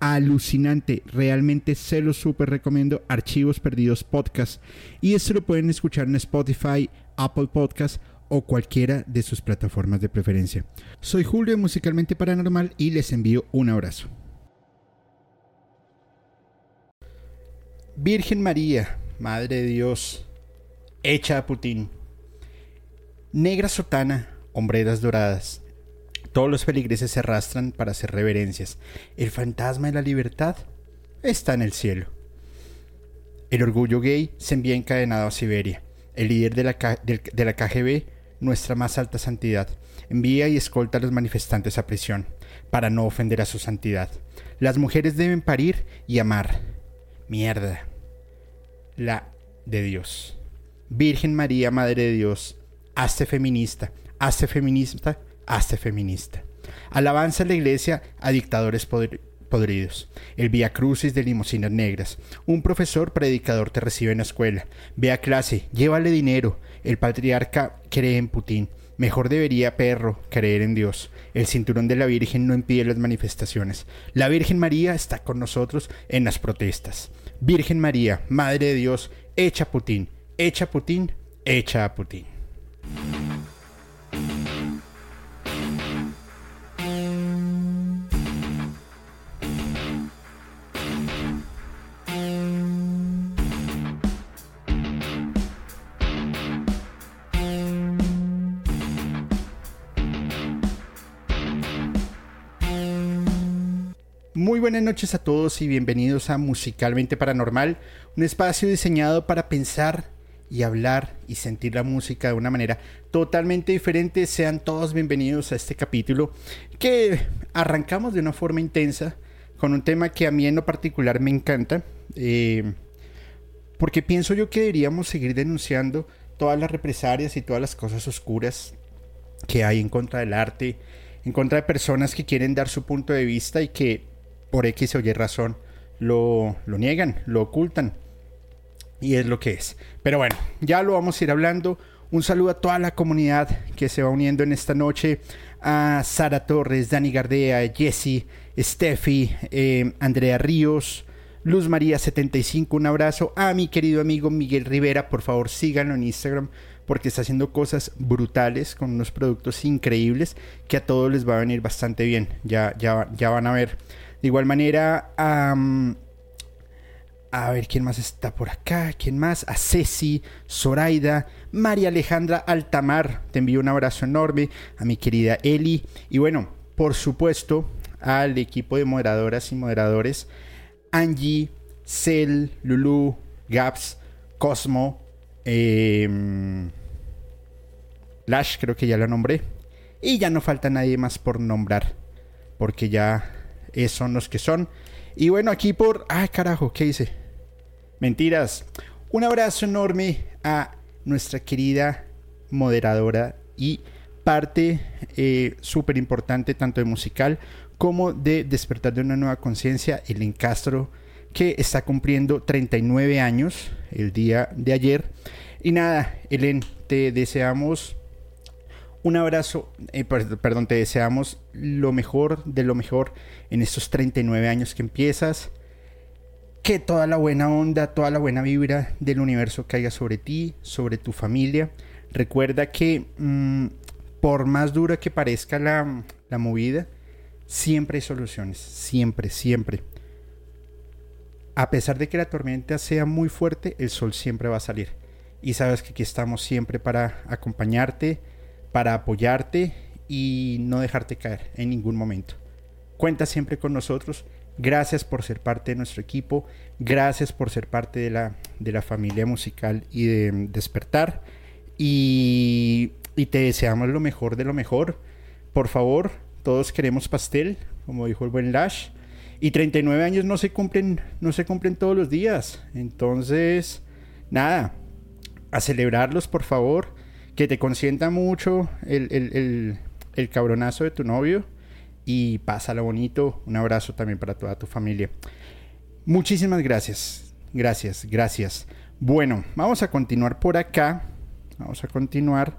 alucinante. Realmente se lo súper recomiendo. Archivos Perdidos Podcast. Y esto lo pueden escuchar en Spotify, Apple Podcast o cualquiera de sus plataformas de preferencia. Soy Julio Musicalmente Paranormal y les envío un abrazo. Virgen María, Madre de Dios, hecha a Putin. Negra sotana, hombreras doradas, todos los feligreses se arrastran para hacer reverencias. El fantasma de la libertad está en el cielo. El orgullo gay se envía encadenado a Siberia. El líder de la, de la KGB, nuestra más alta santidad, envía y escolta a los manifestantes a prisión, para no ofender a su santidad. Las mujeres deben parir y amar. Mierda. La de Dios. Virgen María, Madre de Dios, hazte feminista, hazte feminista hazte feminista. Alabanza a la iglesia a dictadores podridos. El Vía Crucis de limosinas negras. Un profesor predicador te recibe en la escuela. Ve a clase, llévale dinero. El patriarca cree en Putin. Mejor debería, perro, creer en Dios. El cinturón de la Virgen no impide las manifestaciones. La Virgen María está con nosotros en las protestas. Virgen María, Madre de Dios, echa a Putin, echa a Putin, echa a Putin. Muy buenas noches a todos y bienvenidos a Musicalmente Paranormal, un espacio diseñado para pensar y hablar y sentir la música de una manera totalmente diferente. Sean todos bienvenidos a este capítulo que arrancamos de una forma intensa con un tema que a mí en lo particular me encanta, eh, porque pienso yo que deberíamos seguir denunciando todas las represalias y todas las cosas oscuras que hay en contra del arte, en contra de personas que quieren dar su punto de vista y que por X o Y razón lo, lo niegan, lo ocultan. Y es lo que es. Pero bueno, ya lo vamos a ir hablando. Un saludo a toda la comunidad que se va uniendo en esta noche. A Sara Torres, Dani Gardea, Jesse, Steffi, eh, Andrea Ríos, Luz María 75, un abrazo. A mi querido amigo Miguel Rivera, por favor síganlo en Instagram porque está haciendo cosas brutales con unos productos increíbles que a todos les va a venir bastante bien. Ya, ya, ya van a ver. De igual manera, a ver quién más está por acá, quién más, a Ceci, Zoraida, María Alejandra Altamar, te envío un abrazo enorme, a mi querida Eli, y bueno, por supuesto, al equipo de moderadoras y moderadores, Angie, Cel, Lulu, Gaps, Cosmo, em, Lash, creo que ya lo nombré, y ya no falta nadie más por nombrar, porque ya esos son los que son. Y bueno, aquí por... Ay, carajo, ¿qué hice? Mentiras. Un abrazo enorme a nuestra querida moderadora y parte eh, súper importante tanto de musical como de despertar de una nueva conciencia, el Encastro, que está cumpliendo 39 años el día de ayer. Y nada, Elen, te deseamos un abrazo, eh, perdón, te deseamos lo mejor de lo mejor en estos 39 años que empiezas. Que toda la buena onda, toda la buena vibra del universo caiga sobre ti, sobre tu familia. Recuerda que mm, por más dura que parezca la, la movida, siempre hay soluciones, siempre, siempre. A pesar de que la tormenta sea muy fuerte, el sol siempre va a salir. y sabes que aquí estamos siempre para acompañarte, para apoyarte y no dejarte caer en ningún momento. Cuenta siempre con nosotros. Gracias por ser parte de nuestro equipo. Gracias por ser parte de la, de la familia musical y de despertar. Y, y te deseamos lo mejor de lo mejor. Por favor, todos queremos pastel, como dijo el buen Lash. Y 39 años no se cumplen, no se cumplen todos los días. Entonces, nada, a celebrarlos, por favor. Que te consienta mucho el, el, el, cabronazo de tu novio. Y pásalo bonito. Un abrazo también para toda tu familia. Muchísimas gracias. Gracias, gracias. Bueno, vamos a continuar por acá. Vamos a continuar.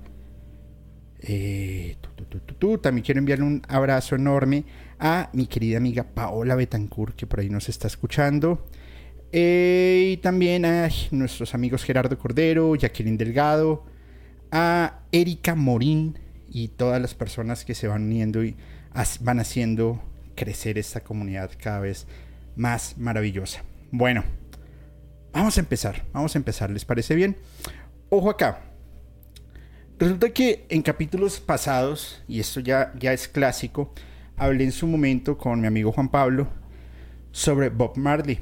Eh, También quiero enviarle un abrazo enorme a mi querida amiga Paola Betancourt, que por ahí nos está escuchando. Eh, y también a nuestros amigos Gerardo Cordero, Jacqueline Delgado, a Erika Morín y todas las personas que se van uniendo y van haciendo crecer esta comunidad cada vez más maravillosa. Bueno, vamos a empezar, vamos a empezar, ¿les parece bien? Ojo acá. Resulta que en capítulos pasados, y esto ya, ya es clásico, hablé en su momento con mi amigo Juan Pablo sobre Bob Marley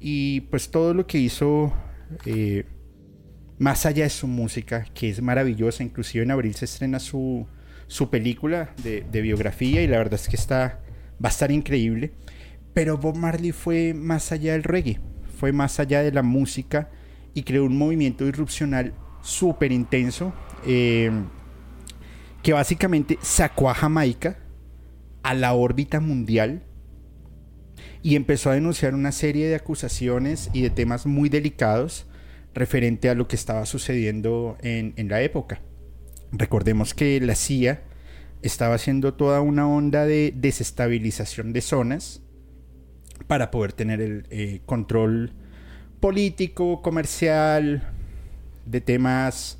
y pues todo lo que hizo eh, más allá de su música, que es maravillosa, inclusive en abril se estrena su, su película de, biografía y la verdad es que está, va a estar increíble, pero Bob Marley fue más allá del reggae, fue más allá de la música y creó un movimiento irrupcional súper intenso eh, que básicamente sacó a Jamaica a la órbita mundial y empezó a denunciar una serie de acusaciones y de temas muy delicados referente a lo que estaba sucediendo en, la época. Recordemos que la CIA estaba haciendo toda una onda de desestabilización de zonas para poder tener el eh, control político, comercial, de temas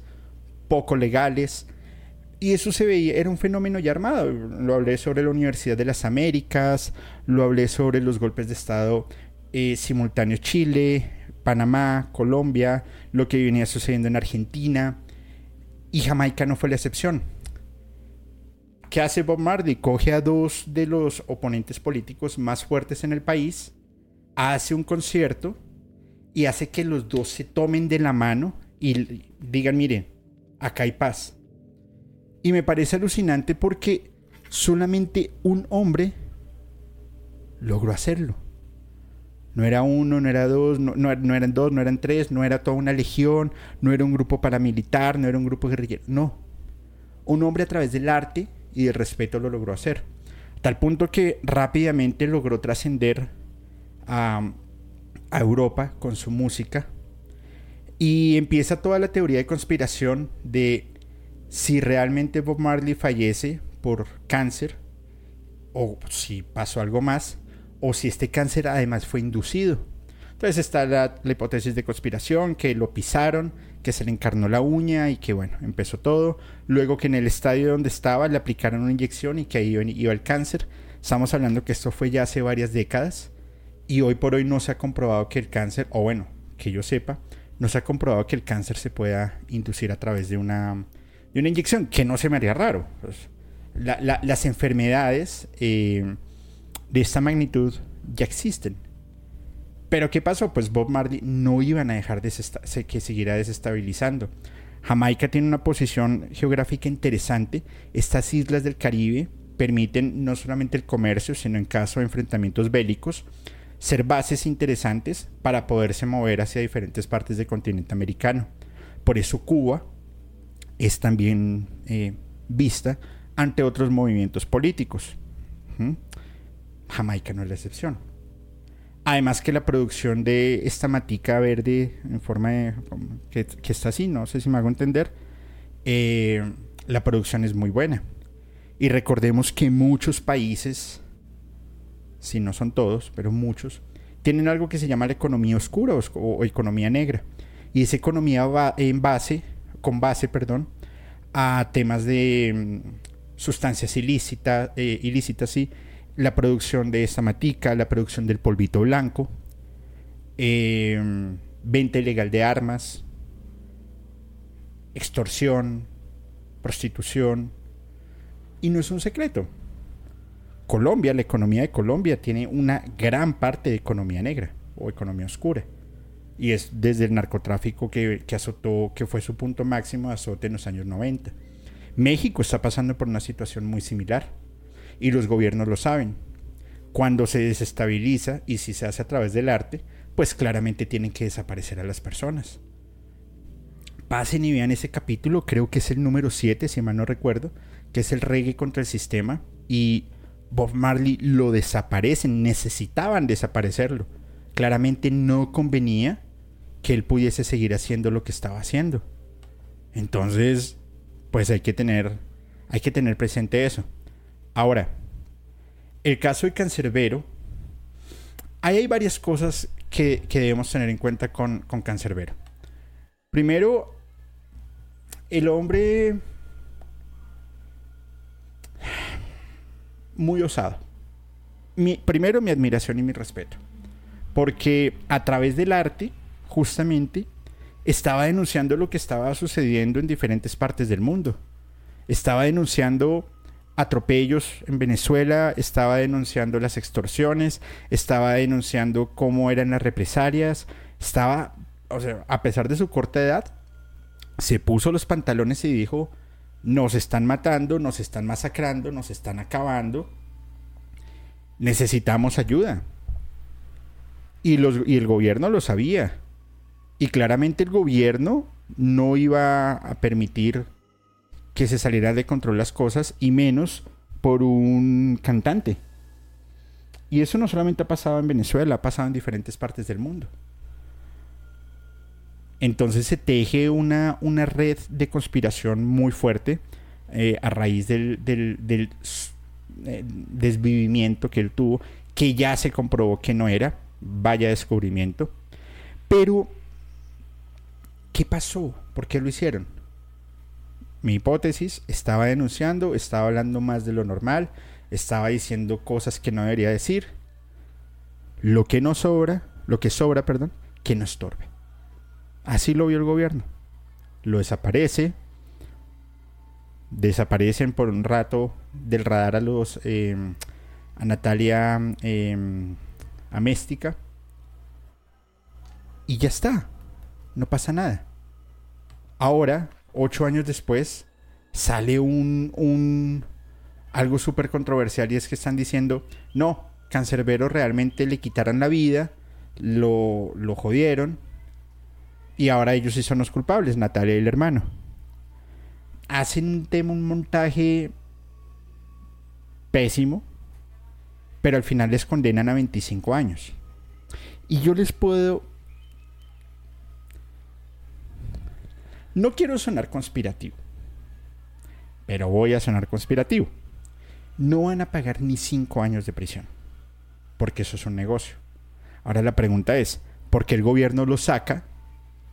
poco legales y eso se veía, era un fenómeno ya armado. Lo hablé sobre la Universidad de las Américas, lo hablé sobre los golpes de Estado eh, simultáneos Chile, Panamá, Colombia, lo que venía sucediendo en Argentina. Y Jamaica no fue la excepción. ¿Qué hace Bob Marley? Coge a dos de los oponentes políticos más fuertes en el país, hace un concierto y hace que los dos se tomen de la mano y digan, mire, acá hay paz y me parece alucinante porque solamente un hombre logró hacerlo. No era uno, no era dos, no, eran dos, no eran tres, no era toda una legión, no era un grupo paramilitar, no era un grupo guerrillero. No. Un hombre a través del arte y del respeto lo logró hacer. tal punto que rápidamente logró trascender a, a Europa con su música. Y empieza toda la teoría de conspiración de si realmente Bob Marley fallece por cáncer, o si pasó algo más, o si este cáncer además fue inducido. Entonces está la, hipótesis de conspiración, que lo pisaron, que se le encarnó la uña y que bueno, empezó todo. Luego que en el estadio donde estaba le aplicaron una inyección y que ahí iba el cáncer. Estamos hablando que esto fue ya hace varias décadas y hoy por hoy no se ha comprobado que el cáncer, o bueno, que yo sepa, no se ha comprobado que el cáncer se pueda inducir a través de una de una inyección, que no se me haría raro. Pues, las enfermedades eh, de esta magnitud ya existen. Pero ¿qué pasó? Pues Bob Marley no iban a dejar de que siguiera desestabilizando. Jamaica tiene una posición geográfica interesante. Estas islas del Caribe permiten no solamente el comercio, sino en caso de enfrentamientos bélicos, ser bases interesantes para poderse mover hacia diferentes partes del continente americano. Por eso Cuba es también eh, vista ante otros movimientos políticos. Jamaica no es la excepción. Además que la producción de esta matica verde en forma de... que, está así, no sé si me hago entender, eh, la producción es muy buena. Y recordemos que muchos países, si no son todos, pero muchos, tienen algo que se llama la economía oscura o, o economía negra. Y esa economía va en base con base, perdón, a temas de mm, sustancias ilícitas, eh, ilícitas, sí, la producción de esta matica, la producción del polvito blanco, em, venta ilegal de armas, extorsión, prostitución. Y no es un secreto. Colombia, la economía de Colombia tiene una gran parte de economía negra o economía oscura. Y es desde el narcotráfico que, que azotó, que fue su punto máximo de azote en los años 90. México está pasando por una situación muy similar. Y los gobiernos lo saben. Cuando se desestabiliza y si se hace a través del arte, pues claramente tienen que desaparecer a las personas. Pasen y vean ese capítulo, creo que es el número 7, si mal no recuerdo, que es el reggae contra el sistema. Y Bob Marley lo desaparecen, necesitaban desaparecerlo. Claramente no convenía que él pudiese seguir haciendo lo que estaba haciendo. Entonces, pues hay que tener, hay que tener presente eso. Ahora, el caso de Cancerbero, hay varias cosas que, debemos tener en cuenta con, con Cancerbero. Primero, el hombre muy osado. primero mi admiración y mi respeto. Porque a través del arte, justamente, estaba denunciando lo que estaba sucediendo en diferentes partes del mundo. Estaba denunciando atropellos en Venezuela, estaba denunciando las extorsiones, estaba denunciando cómo eran las represalias, estaba, o sea, a pesar de su corta edad, se puso los pantalones y dijo, nos están matando, nos están masacrando, nos están acabando, necesitamos ayuda. Y, los, y el gobierno lo sabía. Y claramente el gobierno no iba a permitir que se saliera de control las cosas y menos por un cantante. Y eso no solamente ha pasado en Venezuela, ha pasado en diferentes partes del mundo. Entonces se teje una, una red de conspiración muy fuerte eh, a raíz del, del, eh, desvivimiento que él tuvo, que ya se comprobó que no era, vaya descubrimiento. Pero, ¿qué pasó? ¿Por qué lo hicieron? Mi hipótesis, estaba denunciando, estaba hablando más de lo normal, estaba diciendo cosas que no debería decir. Lo que no sobra, lo que sobra, perdón, que no estorbe. Así lo vio el gobierno. Lo desaparece. Desaparecen por un rato del radar a los em, a Natalia eh, Améstica. Y ya está. No pasa nada. Ahora, ocho años después, sale un, un algo súper controversial y es que están diciendo, no, Cancerbero realmente le quitaron la vida, lo, lo jodieron, y ahora ellos sí son los culpables, Natalia y el hermano. Hacen un tema, un montaje pésimo, pero al final les condenan a 25 años. Y yo les puedo... No quiero sonar conspirativo, pero voy a sonar conspirativo. No van a pagar ni 5 años de prisión, porque eso es un negocio. Ahora la pregunta es, ¿por qué el gobierno lo saca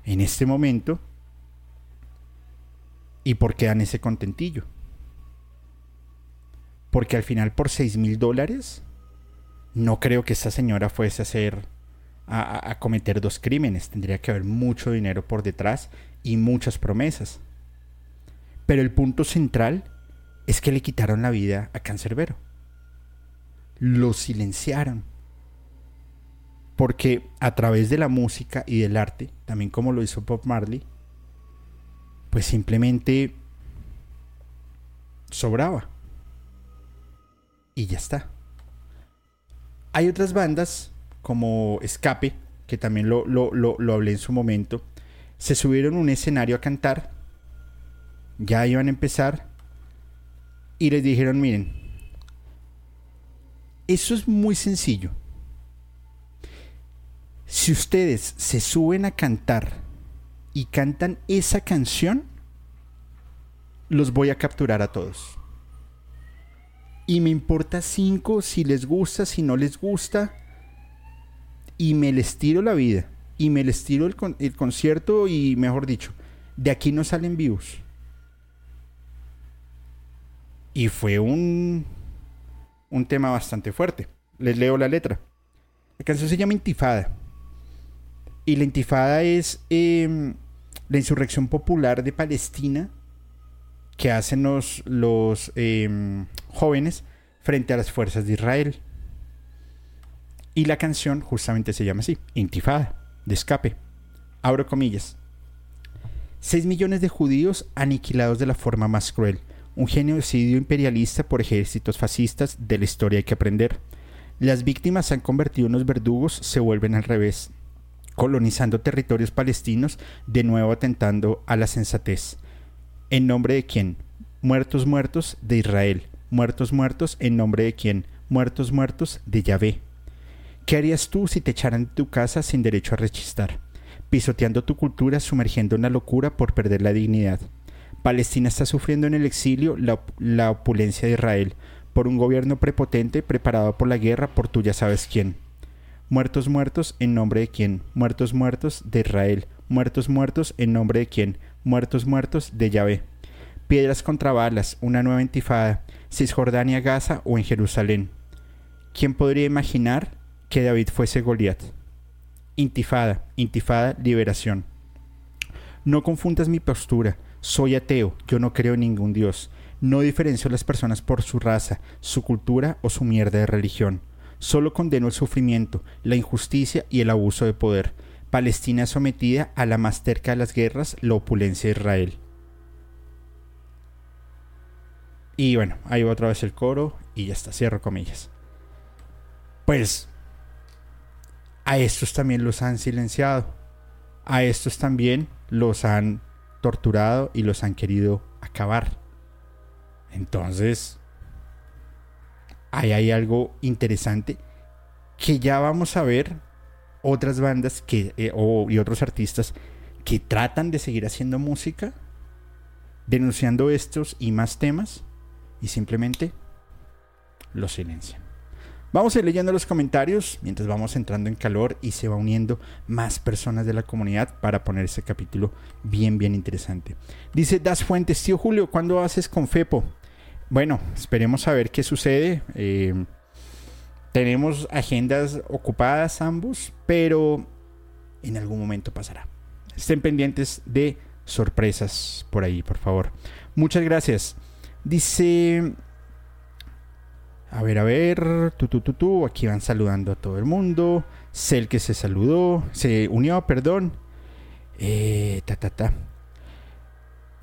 en este momento y por qué dan ese contentillo. Porque al final por 6 mil dólares no creo que esta señora fuese a hacer a, cometer dos crímenes. Tendría que haber mucho dinero por detrás y muchas promesas. Pero el punto central es que le quitaron la vida a Cancerbero. Lo silenciaron porque a través de la música y del arte, también como lo hizo Bob Marley, pues simplemente sobraba. Y ya está. Hay otras bandas como Escape, que también lo, lo, hablé en su momento, se subieron a un escenario a cantar, ya iban a empezar, y les dijeron, miren, eso es muy sencillo si ustedes se suben a cantar y cantan esa canción, los voy a capturar a todos. Y me importa cinco si les gusta, si no les gusta. Y me les tiro la vida. Y me les tiro el, el concierto y, mejor dicho, de aquí no salen vivos. Y fue un, un tema bastante fuerte. Les leo la letra. La canción se llama Intifada. Y la intifada es em, la insurrección popular de Palestina que hacen los, los em, jóvenes frente a las fuerzas de Israel. Y la canción justamente se llama así, Intifada, de escape. Abro comillas. Seis millones de judíos aniquilados de la forma más cruel. Un genocidio imperialista por ejércitos fascistas de la historia hay que aprender. Las víctimas se han convertido en los verdugos, se vuelven al revés, colonizando territorios palestinos, de nuevo atentando a la sensatez. ¿En nombre de quién? Muertos, muertos de Israel. Muertos, muertos en nombre de quién? Muertos, muertos de Yahvé. ¿Qué harías tú si te echaran de tu casa sin derecho a rechistar? Pisoteando tu cultura, sumergiendo en la locura por perder la dignidad. Palestina está sufriendo en el exilio la, opulencia de Israel, por un gobierno prepotente preparado por la guerra por tú ya sabes quién. Muertos, muertos en nombre de quién? Muertos, muertos de Israel. Muertos, muertos en nombre de quién? Muertos, muertos de Yahvé. Piedras contra balas, una nueva intifada, Cisjordania, Gaza o en Jerusalén. ¿Quién podría imaginar que David fuese Goliat? Intifada, intifada, liberación. No confundas mi postura. Soy ateo, yo no creo en ningún Dios. No diferencio a las personas por su raza, su cultura o su mierda de religión. Solo condeno el sufrimiento, la injusticia y el abuso de poder. Palestina sometida a la más cerca de las guerras, la opulencia de Israel. Y bueno, ahí va otra vez el coro y ya está, cierro comillas. Pues a estos también los han silenciado. A estos también los han torturado y los han querido acabar. Entonces, ahí hay algo interesante que ya vamos a ver otras bandas que, eh, y otros artistas que tratan de seguir haciendo música, denunciando estos y más temas, y simplemente los silencian. Vamos a ir leyendo los comentarios mientras vamos entrando en calor y se va uniendo más personas de la comunidad para poner ese capítulo bien, bien interesante. Dice Das Fuentes, tío Julio, ¿cuándo haces con Fepo? Bueno, esperemos a ver qué sucede. Eh, tenemos agendas ocupadas ambos, pero en algún momento pasará. Estén pendientes de sorpresas por ahí, por favor. Muchas gracias. Dice. A ver, a ver. Tu, tu, tu. Aquí van saludando a todo el mundo. Cel que se saludó. Se unió, perdón. Eh, ta, ta, ta.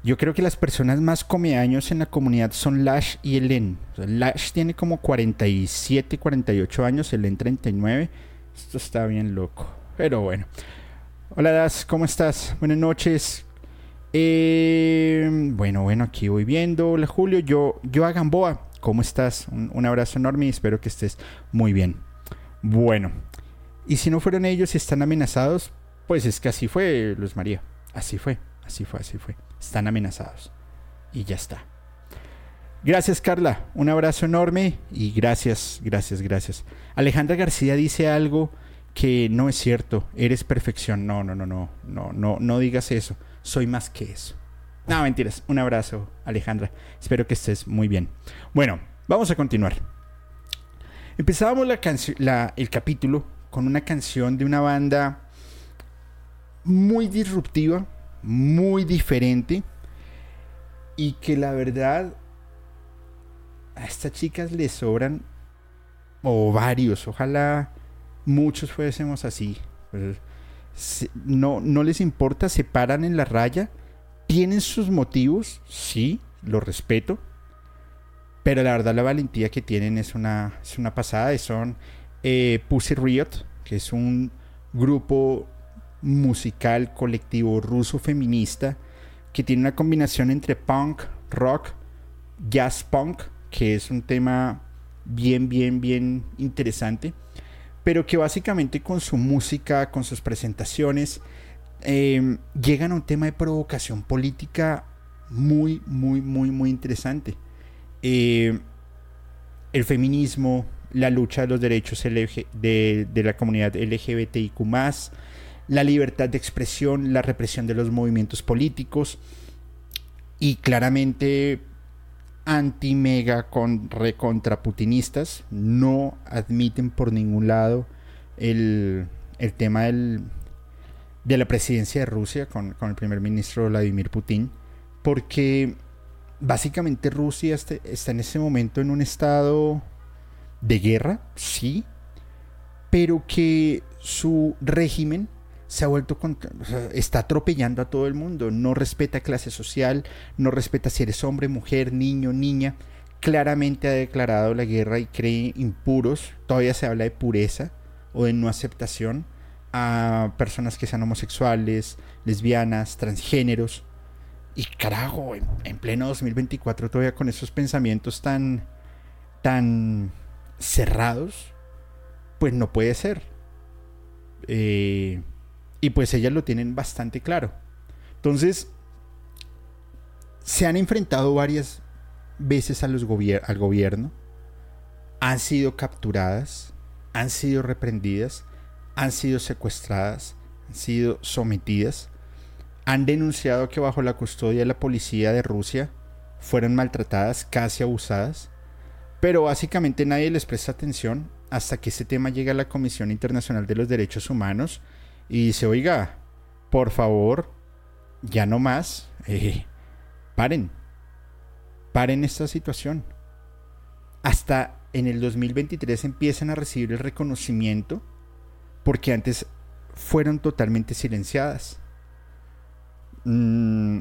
Yo creo que las personas más años en la comunidad son Lash y Elen. Lash tiene como 47, 48 años, Elen 39. Esto está bien loco. Pero bueno. Hola Das, ¿cómo estás? Buenas noches. Eh, bueno, bueno, aquí voy viendo. Hola Julio, yo, yo a Gamboa. ¿Cómo estás? Un, abrazo enorme y espero que estés muy bien. Bueno, y si no fueron ellos y están amenazados, pues es que así fue, Luz María. Así fue, así fue, así fue están amenazados. Y ya está. Gracias Carla, un abrazo enorme y gracias, gracias, gracias. Alejandra García dice algo que no es cierto, eres perfección. No, no, no, no, no, no, no digas eso. Soy más que eso. No, mentiras. Un abrazo, Alejandra. Espero que estés muy bien. Bueno, vamos a continuar. Empezábamos la el capítulo con una canción de una banda muy disruptiva, muy diferente y que la verdad a estas chicas les sobran o varios, ojalá muchos fuésemos así. Pues, no, no les importa, se paran en la raya, tienen sus motivos, sí, lo respeto, pero la verdad la valentía que tienen es una, es una pasada, son eh, Pussy Riot, que es un grupo musical colectivo ruso feminista que tiene una combinación entre punk, rock, jazz punk, que es un tema bien, bien, bien interesante, pero que básicamente con su música, con sus presentaciones, em, llegan a un tema de provocación política muy, muy, muy, muy interesante. Em, el feminismo, la lucha de los derechos de, la comunidad LGBTIQ, la libertad de expresión, la represión de los movimientos políticos y claramente anti-mega con recontraputinistas no admiten por ningún lado el, tema del, de la presidencia de Rusia con, el primer ministro Vladimir Putin, porque básicamente Rusia este, está en ese momento en un estado de guerra, sí, pero que su régimen se ha vuelto está atropellando a todo el mundo, no respeta clase social, no respeta si eres hombre, mujer, niño, niña, claramente ha declarado la guerra y cree impuros, todavía se habla de pureza o de no aceptación a personas que sean homosexuales, lesbianas, transgéneros. Y carajo, en, pleno 2024 todavía con esos pensamientos tan, tan cerrados, pues no puede ser. Eh, y pues ellas lo tienen bastante claro. Entonces, se han enfrentado varias veces al gobierno, han sido capturadas, han sido reprendidas, han sido secuestradas, han sido sometidas, han denunciado que bajo la custodia de la policía de Rusia fueron maltratadas, casi abusadas, pero básicamente nadie les presta atención hasta que ese tema llega a la Comisión Internacional de los Derechos Humanos y dice, oiga, por favor, ya no más, eh, paren, paren esta situación. Hasta en el 2023 empiezan a recibir el reconocimiento porque antes fueron totalmente silenciadas. Mm,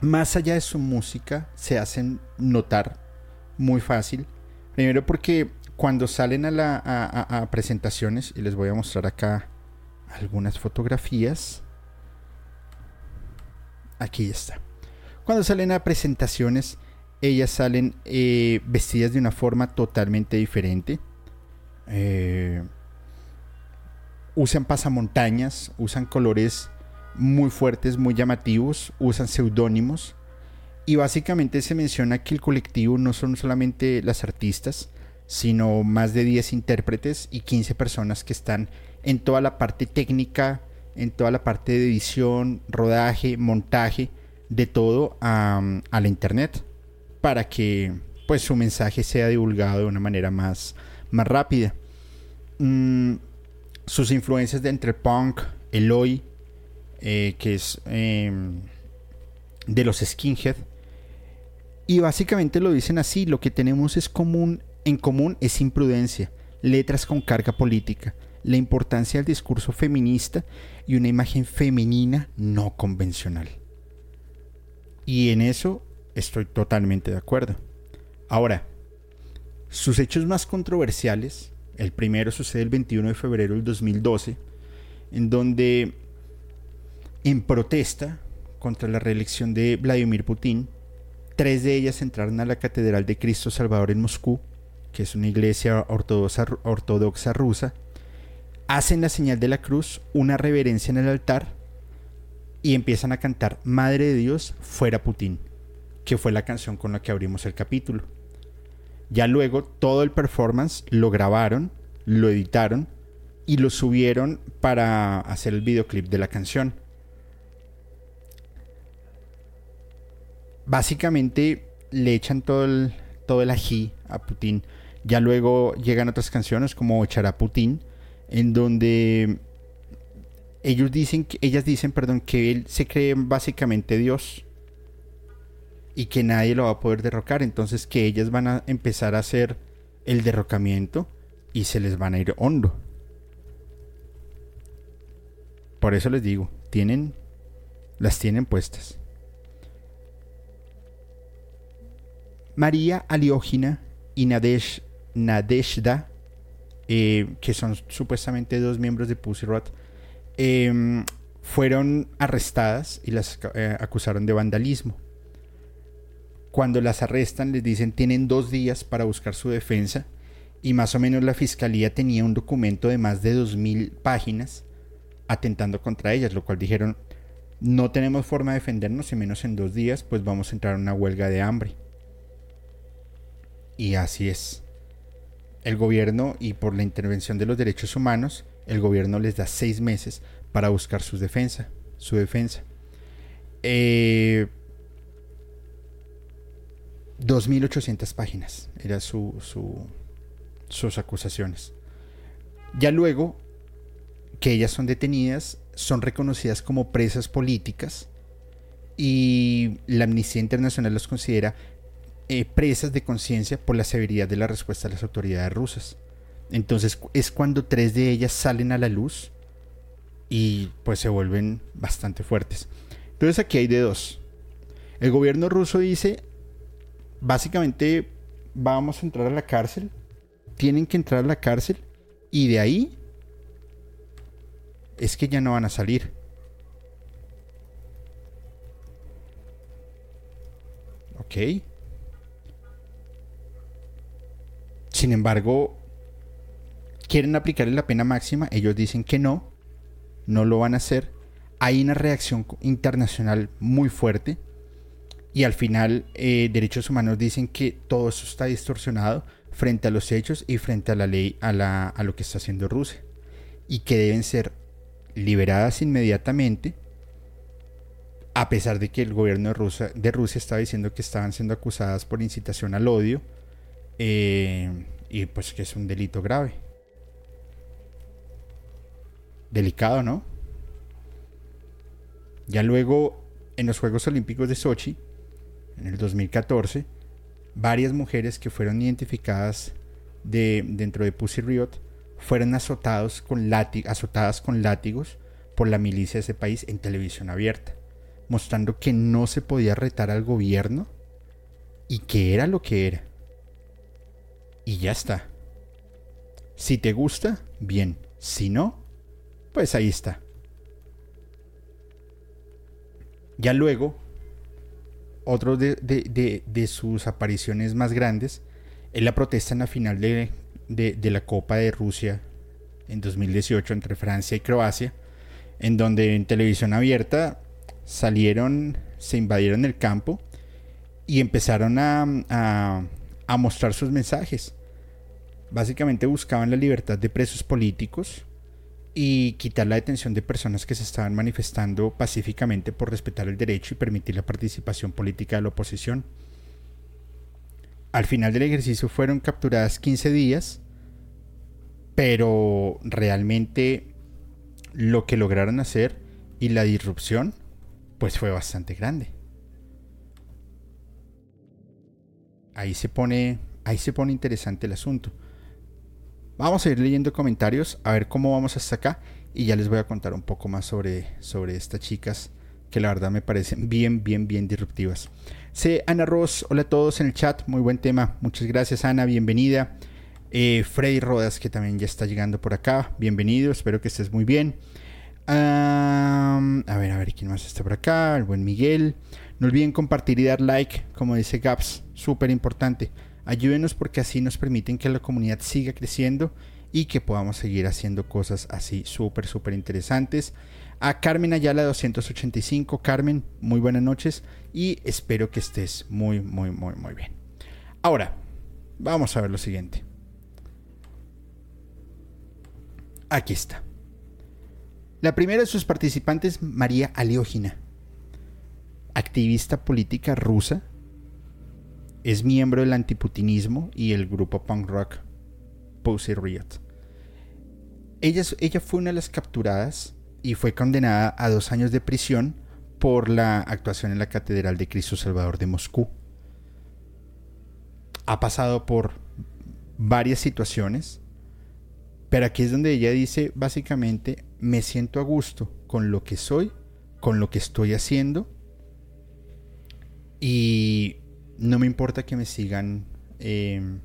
más allá de su música, se hacen notar muy fácil. Primero porque cuando salen a, la, presentaciones, y les voy a mostrar acá algunas fotografías, aquí está. Cuando salen a presentaciones, ellas salen eh, vestidas de una forma totalmente diferente. Eh, usan pasamontañas, usan colores muy fuertes, muy llamativos, usan seudónimos. Y básicamente se menciona que el colectivo no son solamente las artistas, sino más de 10 intérpretes y 15 personas que están en toda la parte técnica, en toda la parte de edición, rodaje, montaje, de todo a, la internet, para que pues su mensaje sea divulgado de una manera más, más rápida. Mm, sus influencias de entre punk, Eloy, eh, que es em, de los skinhead. Y básicamente lo dicen así, lo que tenemos es común, en común es imprudencia, letras con carga política, la importancia del discurso feminista y una imagen femenina no convencional. Y en eso estoy totalmente de acuerdo. Ahora, sus hechos más controversiales el primero sucede el 21 de febrero del 2012, en donde, en protesta contra la reelección de Vladimir Putin, tres de ellas entraron a la Catedral de Cristo Salvador en Moscú, que es una iglesia ortodoxa, rusa, hacen la señal de la cruz, una reverencia en el altar y empiezan a cantar Madre de Dios, fuera Putin, que fue la canción con la que abrimos el capítulo. Ya luego todo el performance lo grabaron, lo editaron y lo subieron para hacer el videoclip de la canción. Básicamente le echan todo el, todo el ají a Putin. Ya luego llegan otras canciones como Echará Putin, en donde ellos dicen, ellas dicen, perdón, que él se cree básicamente Dios y que nadie lo va a poder derrocar. Entonces que ellas van a empezar a hacer el derrocamiento y se les van a ir hondo. Por eso les digo, tienen, las tienen puestas. María Aliógina y Nadesh, Nadeshda, eh, que son supuestamente dos miembros de Pussy Riot, em, fueron arrestadas y las eh, acusaron de vandalismo. Cuando las arrestan les dicen tienen dos días para buscar su defensa y más o menos la fiscalía tenía un documento de más de 2.000 páginas atentando contra ellas, lo cual dijeron no tenemos forma de defendernos y menos en dos días pues vamos a entrar en una huelga de hambre. Y así es. El gobierno y por la intervención de los derechos humanos, el gobierno les da seis meses para buscar su defensa. Su defensa. Eh, 2.800 páginas, era su, sus acusaciones. Ya luego que ellas son detenidas, son reconocidas como presas políticas y la Amnistía Internacional los considera eh, presas de conciencia por la severidad de la respuesta de las autoridades rusas. Entonces es cuando tres de ellas salen a la luz y pues se vuelven bastante fuertes. Entonces aquí hay de dos. El gobierno ruso dice, básicamente vamos a entrar a la cárcel, tienen que entrar a la cárcel y de ahí es que ya no van a salir. Ok. Sin embargo, quieren aplicarle la pena máxima, ellos dicen que no, no lo van a hacer. Hay una reacción internacional muy fuerte y al final eh, derechos humanos dicen que todo eso está distorsionado frente a los hechos y frente a la ley, a, la, a lo que está haciendo Rusia y que deben ser liberadas inmediatamente a pesar de que el gobierno de Rusia, de Rusia estaba diciendo que estaban siendo acusadas por incitación al odio eh, y pues que es un delito grave. Delicado, ¿no? Ya luego, en los Juegos Olímpicos de Sochi, en el 2014, varias mujeres que fueron identificadas de, dentro de Pussy Riot fueron azotados azotadas con látigos por la milicia de ese país en televisión abierta, mostrando que no se podía retar al gobierno y que era lo que era. Y ya está. Si te gusta, bien. Si no, pues ahí está. Ya luego, otro de, sus apariciones más grandes es la protesta en la final de, la Copa de Rusia en 2018 entre Francia y Croacia, en donde en televisión abierta salieron, se invadieron el campo y empezaron a mostrar sus mensajes. Básicamente buscaban la libertad de presos políticos y quitar la detención de personas que se estaban manifestando pacíficamente por respetar el derecho y permitir la participación política de la oposición. Al final del ejercicio fueron capturadas 15 días, pero realmente lo que lograron hacer y la disrupción pues fue bastante grande. Ahí se pone ahí se pone interesante el asunto. Vamos a ir leyendo comentarios, a ver cómo vamos hasta acá y ya les voy a contar un poco más sobre, sobre estas chicas que la verdad me parecen bien, bien, bien disruptivas. Sé Ana Ross, hola a todos en el chat, muy buen tema, muchas gracias Ana, bienvenida. Eh, Freddy Rodas que también ya está llegando por acá, bienvenido, espero que estés muy bien. a ver, a ver quién más está por acá, el buen Miguel. No olviden compartir y dar like, como dice Gaps, súper importante. Ayúdenos porque así nos permiten que la comunidad siga creciendo y que podamos seguir haciendo cosas así súper, súper interesantes. A Carmen Ayala 285. Carmen, muy buenas noches y espero que estés muy, muy, muy, muy bien. Ahora, vamos a ver lo siguiente. Aquí está. La primera de sus participantes, María Aliógina, activista política rusa es miembro del antiputinismo y el grupo punk rock Pussy Riot. Ella, ella fue una de las capturadas y fue condenada a dos años de prisión por la actuación en la Catedral de Cristo Salvador de Moscú. Ha pasado por varias situaciones, pero aquí es donde ella dice básicamente, me siento a gusto con lo que soy, con lo que estoy haciendo, y no me importa que me sigan em,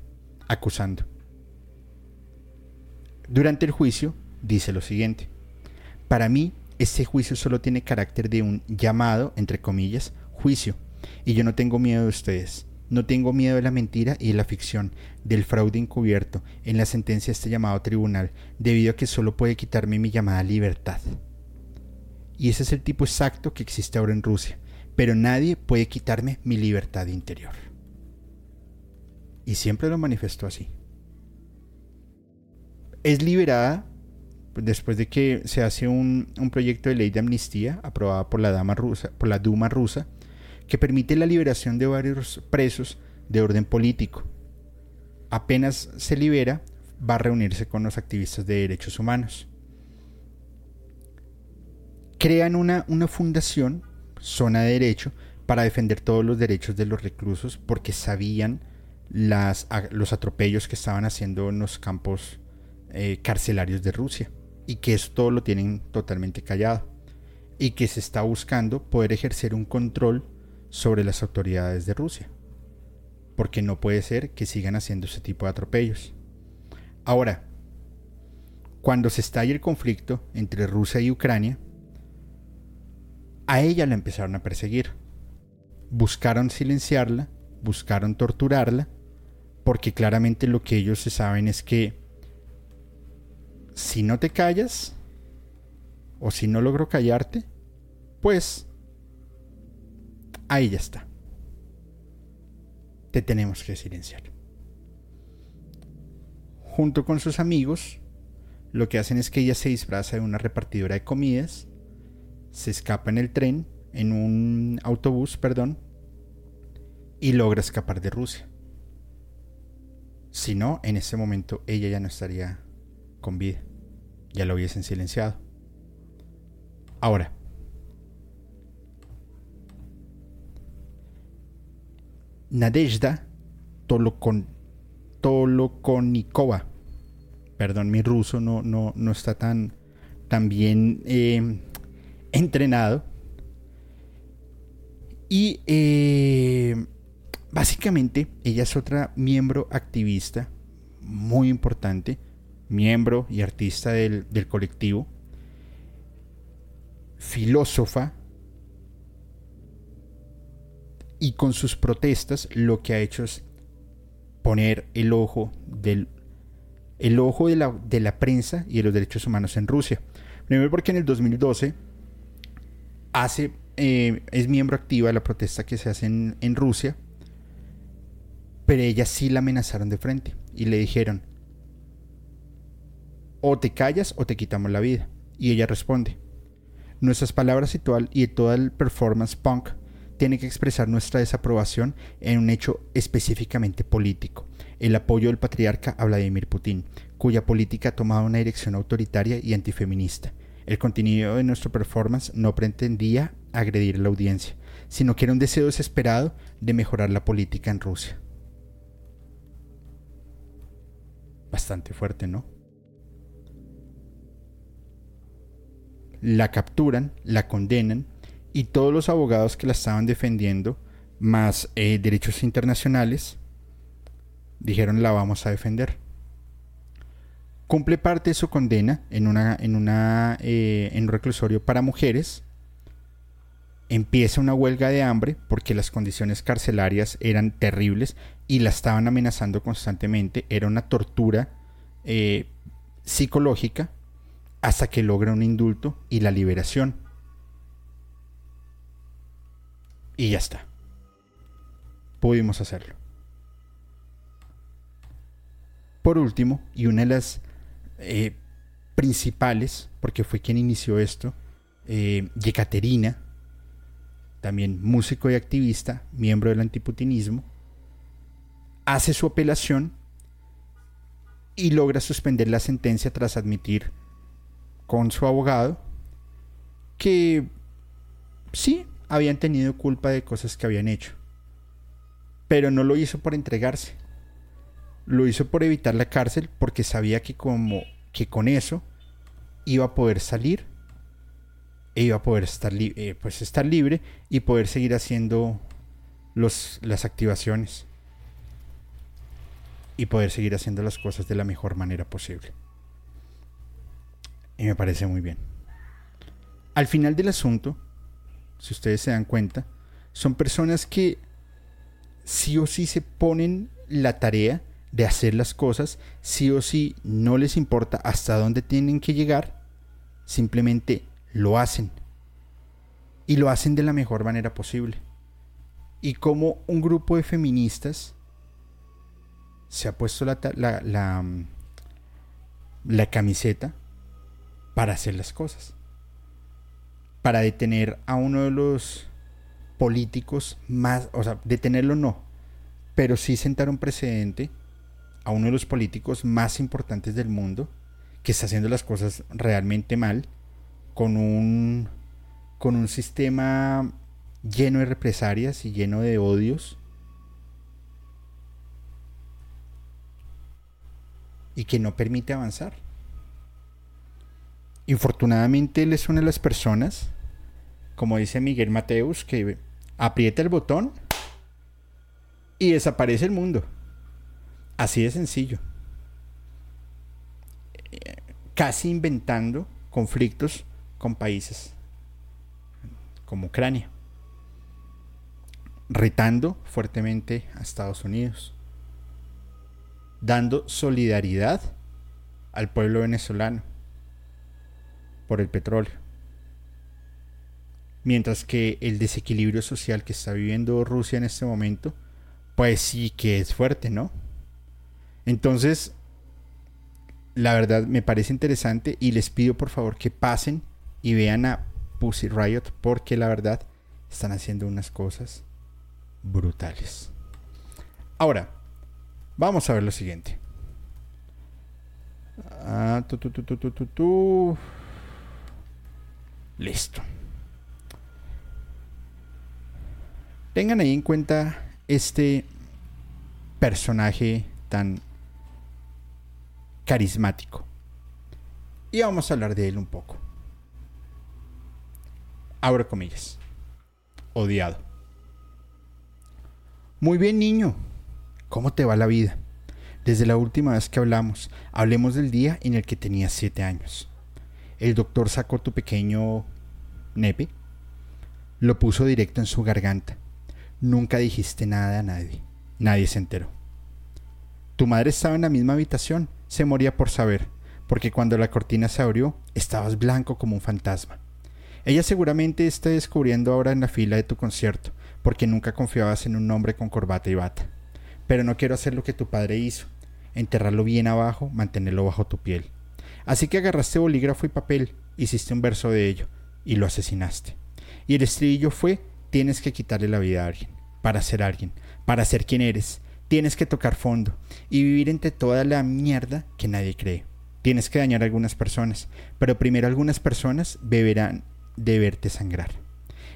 acusando. Durante el juicio dice lo siguiente. Para mí, este juicio solo tiene carácter de un llamado, entre comillas, juicio. Y yo no tengo miedo de ustedes. No tengo miedo de la mentira y de la ficción, del fraude encubierto en la sentencia de este llamado tribunal, debido a que solo puede quitarme mi llamada libertad. Y ese es el tipo exacto que existe ahora en Rusia pero nadie puede quitarme mi libertad interior. Y siempre lo manifestó así. Es liberada después de que se hace un, proyecto de ley de amnistía aprobada por la, Dama rusa, por la Duma rusa que permite la liberación de varios presos de orden político. Apenas se libera, va a reunirse con los activistas de derechos humanos. crean una, una fundación, zona de derecho, para defender todos los derechos de los reclusos porque sabían las, los atropellos que estaban haciendo en los campos eh, carcelarios de Rusia y que esto lo tienen totalmente callado y que se está buscando poder ejercer un control sobre las autoridades de Rusia porque no puede ser que sigan haciendo ese tipo de atropellos. Ahora, cuando se estalla el conflicto entre Rusia y Ucrania, a ella la empezaron a perseguir. Buscaron silenciarla, buscaron torturarla, porque claramente lo que ellos se saben es que si no te callas, o si no logro callarte, pues ahí ya está. Te tenemos que silenciar. Junto con sus amigos, lo que hacen es que ella se disfraza de una repartidora de comidas se escapa en el tren, en un autobús, perdón, y logra escapar de Rusia. Si no, en ese momento ella ya no estaría con vida, ya lo hubiesen silenciado. Ahora, Nadezhda Tolokon, Tolokonikova, perdón, mi ruso no, no, no está tan, tan bien eh, entrenado. Y eh, básicamente ella es otra miembro activista muy importante, miembro y artista del, del colectivo, filósofa, y con sus protestas lo que ha hecho es poner el ojo del el ojo de la, de la prensa y de los derechos humanos en Rusia. Primero porque en el 2012 hace, eh, es miembro activa de la protesta que se hace en, Rusia, pero ella sí la amenazaron de frente y le dijeron, o te callas o te quitamos la vida. Y ella responde, nuestras palabras y, todo, y toda el performance punk tiene que expresar nuestra desaprobación en un hecho específicamente político, el apoyo del patriarca a Vladimir Putin, cuya política ha tomado una dirección autoritaria y antifeminista. El contenido de nuestro performance no pretendía agredir a la audiencia, sino que era un deseo desesperado de mejorar la política en Rusia. Bastante fuerte, ¿no? La capturan, la condenan y todos los abogados que la estaban defendiendo, más eh, derechos internacionales, dijeron la vamos a defender cumple parte de su condena en, una, en, una, eh, en un reclusorio para mujeres, empieza una huelga de hambre porque las condiciones carcelarias eran terribles y la estaban amenazando constantemente, era una tortura eh, psicológica hasta que logra un indulto y la liberación. Y ya está. Pudimos hacerlo. Por último, y una de las eh, principales, porque fue quien inició esto, eh, Yekaterina, también músico y activista, miembro del antiputinismo, hace su apelación y logra suspender la sentencia tras admitir con su abogado que sí habían tenido culpa de cosas que habían hecho, pero no lo hizo por entregarse, lo hizo por evitar la cárcel porque sabía que como que con eso iba a poder salir e iba a poder estar, eh, pues estar libre y poder seguir haciendo los, las activaciones y poder seguir haciendo las cosas de la mejor manera posible. Y me parece muy bien. Al final del asunto, si ustedes se dan cuenta, son personas que sí o sí se ponen la tarea de hacer las cosas, sí o sí no les importa hasta dónde tienen que llegar, simplemente lo hacen. Y lo hacen de la mejor manera posible. Y como un grupo de feministas se ha puesto la, la, la, la camiseta para hacer las cosas. Para detener a uno de los políticos más, o sea, detenerlo no, pero sí sentar un precedente a uno de los políticos más importantes del mundo, que está haciendo las cosas realmente mal, con un con un sistema lleno de represalias y lleno de odios. Y que no permite avanzar. Infortunadamente él es una de las personas, como dice Miguel Mateus, que aprieta el botón y desaparece el mundo. Así de sencillo. Casi inventando conflictos con países como Ucrania. Retando fuertemente a Estados Unidos. Dando solidaridad al pueblo venezolano por el petróleo. Mientras que el desequilibrio social que está viviendo Rusia en este momento, pues sí que es fuerte, ¿no? Entonces, la verdad me parece interesante y les pido por favor que pasen y vean a Pussy Riot porque la verdad están haciendo unas cosas brutales. Ahora, vamos a ver lo siguiente. Ah, Listo. Tengan ahí en cuenta este personaje tan carismático. Y vamos a hablar de él un poco. Abro comillas. Odiado. Muy bien, niño. ¿Cómo te va la vida? Desde la última vez que hablamos, hablemos del día en el que tenías siete años. El doctor sacó tu pequeño nepe, lo puso directo en su garganta. Nunca dijiste nada a nadie. Nadie se enteró. Tu madre estaba en la misma habitación, se moría por saber, porque cuando la cortina se abrió, estabas blanco como un fantasma. Ella seguramente está descubriendo ahora en la fila de tu concierto, porque nunca confiabas en un hombre con corbata y bata. Pero no quiero hacer lo que tu padre hizo, enterrarlo bien abajo, mantenerlo bajo tu piel. Así que agarraste bolígrafo y papel, hiciste un verso de ello, y lo asesinaste. Y el estribillo fue, tienes que quitarle la vida a alguien, para ser alguien, para ser quien eres, Tienes que tocar fondo y vivir entre toda la mierda que nadie cree. Tienes que dañar a algunas personas, pero primero algunas personas beberán de verte sangrar.